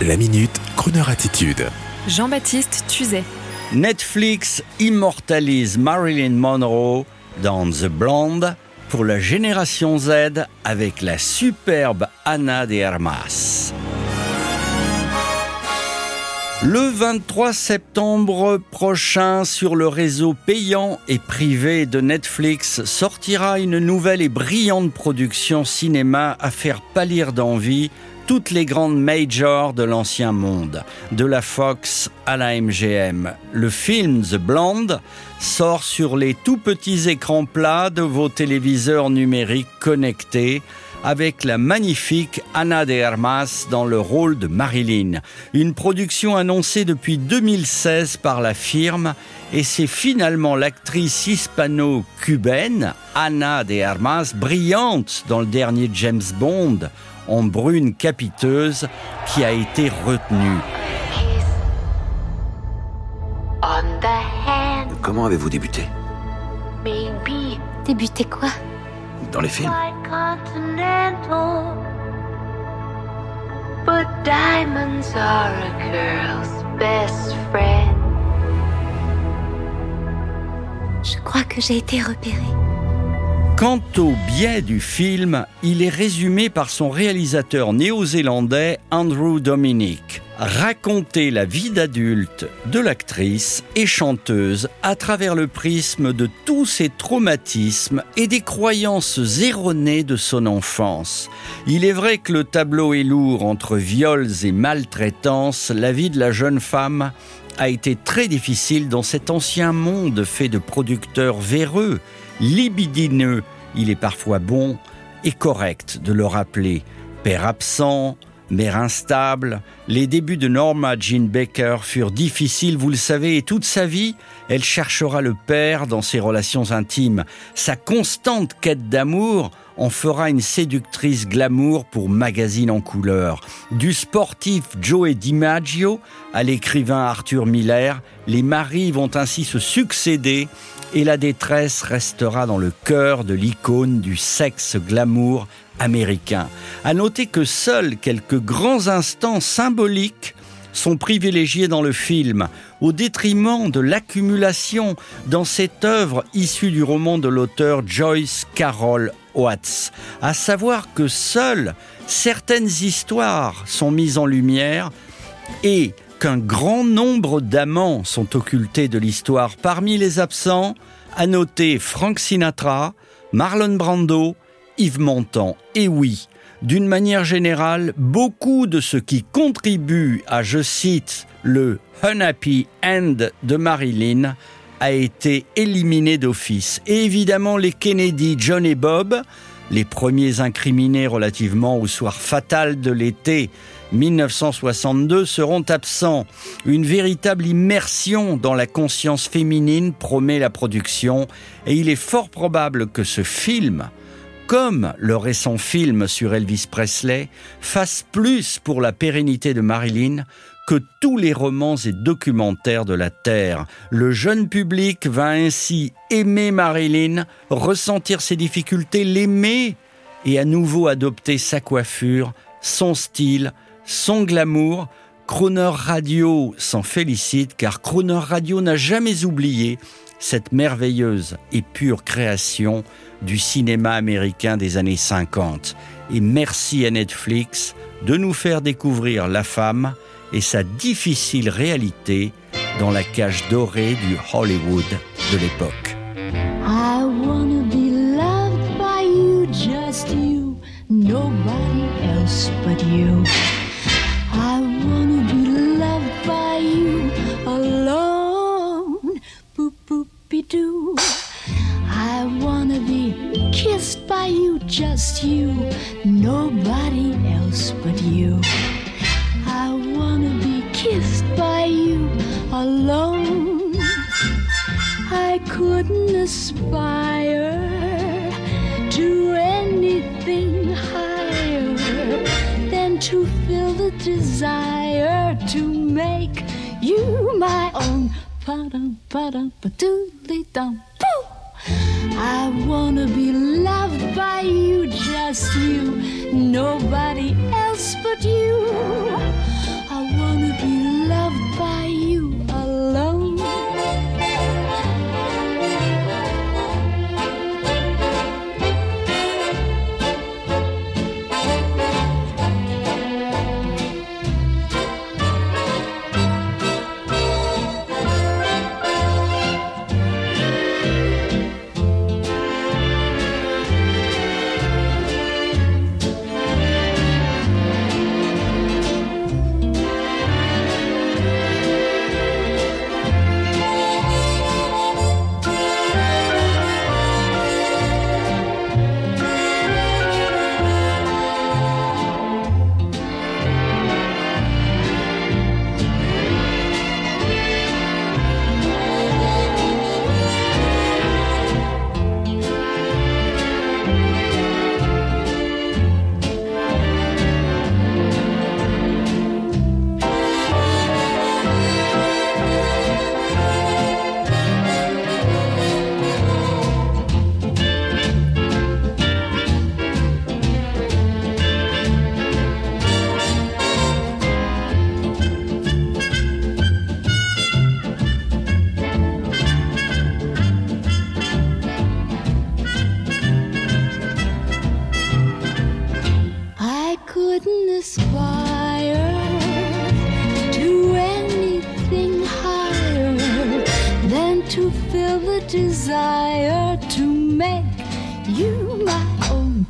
La minute, Kroneur attitude. Jean-Baptiste Tuzet. Netflix immortalise Marilyn Monroe dans The Blonde pour la génération Z avec la superbe Anna de Armas. Le 23 septembre prochain, sur le réseau payant et privé de Netflix, sortira une nouvelle et brillante production cinéma à faire pâlir d'envie toutes les grandes majors de l'ancien monde, de la Fox à la MGM. Le film The Blonde sort sur les tout petits écrans plats de vos téléviseurs numériques connectés avec la magnifique Anna de Armas dans le rôle de Marilyn. Une production annoncée depuis 2016 par la firme et c'est finalement l'actrice hispano-cubaine Anna de Armas, brillante dans le dernier James Bond, en brune capiteuse, qui a été retenue. Comment avez-vous débuté? Débuté quoi? Dans les films But diamonds are a girl's best friend. Je crois que j'ai été repérée. Quant au biais du film, il est résumé par son réalisateur néo-zélandais Andrew Dominic. Raconter la vie d'adulte de l'actrice et chanteuse à travers le prisme de tous ses traumatismes et des croyances erronées de son enfance. Il est vrai que le tableau est lourd entre viols et maltraitances, la vie de la jeune femme a été très difficile dans cet ancien monde fait de producteurs véreux, libidineux. Il est parfois bon et correct de le rappeler. Père absent, mère instable. Les débuts de Norma Jean Baker furent difficiles, vous le savez, et toute sa vie, elle cherchera le père dans ses relations intimes. Sa constante quête d'amour en fera une séductrice glamour pour magazine en couleur. Du sportif Joe DiMaggio à l'écrivain Arthur Miller, les maris vont ainsi se succéder et la détresse restera dans le cœur de l'icône du sexe glamour américain. À noter que seuls quelques grands instants symboliques sont privilégiés dans le film, au détriment de l'accumulation dans cette œuvre issue du roman de l'auteur Joyce Carol Oates, à savoir que seules certaines histoires sont mises en lumière et qu'un grand nombre d'amants sont occultés de l'histoire. Parmi les absents, à noter Frank Sinatra, Marlon Brando, Yves Montand. Et oui, d'une manière générale, beaucoup de ce qui contribue à, je cite, le unhappy end de Marilyn a été éliminé d'office. Et évidemment, les Kennedy, John et Bob, les premiers incriminés relativement au soir fatal de l'été 1962 seront absents. Une véritable immersion dans la conscience féminine promet la production et il est fort probable que ce film comme le récent film sur Elvis Presley, fasse plus pour la pérennité de Marilyn que tous les romans et documentaires de la Terre. Le jeune public va ainsi aimer Marilyn, ressentir ses difficultés, l'aimer et à nouveau adopter sa coiffure, son style, son glamour. Croner Radio s'en félicite car Croner Radio n'a jamais oublié cette merveilleuse et pure création du cinéma américain des années 50. Et merci à Netflix de nous faire découvrir la femme et sa difficile réalité dans la cage dorée du Hollywood de l'époque. I wanna be loved by you alone. Boop boop be doo. I wanna be kissed by you, just you, nobody else but you. I wanna be kissed by you alone. I couldn't aspire I wanna be loved by you, just you, nobody else but you. Aspire to anything higher than to feel the desire to make you my own.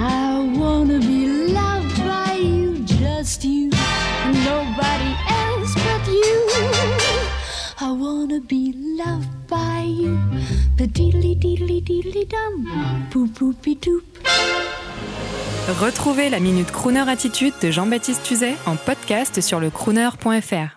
I wanna be I wanna be loved by you, deedly dum. Retrouvez la Minute Crooner Attitude de Jean-Baptiste Tuzet en podcast sur le crooner.fr.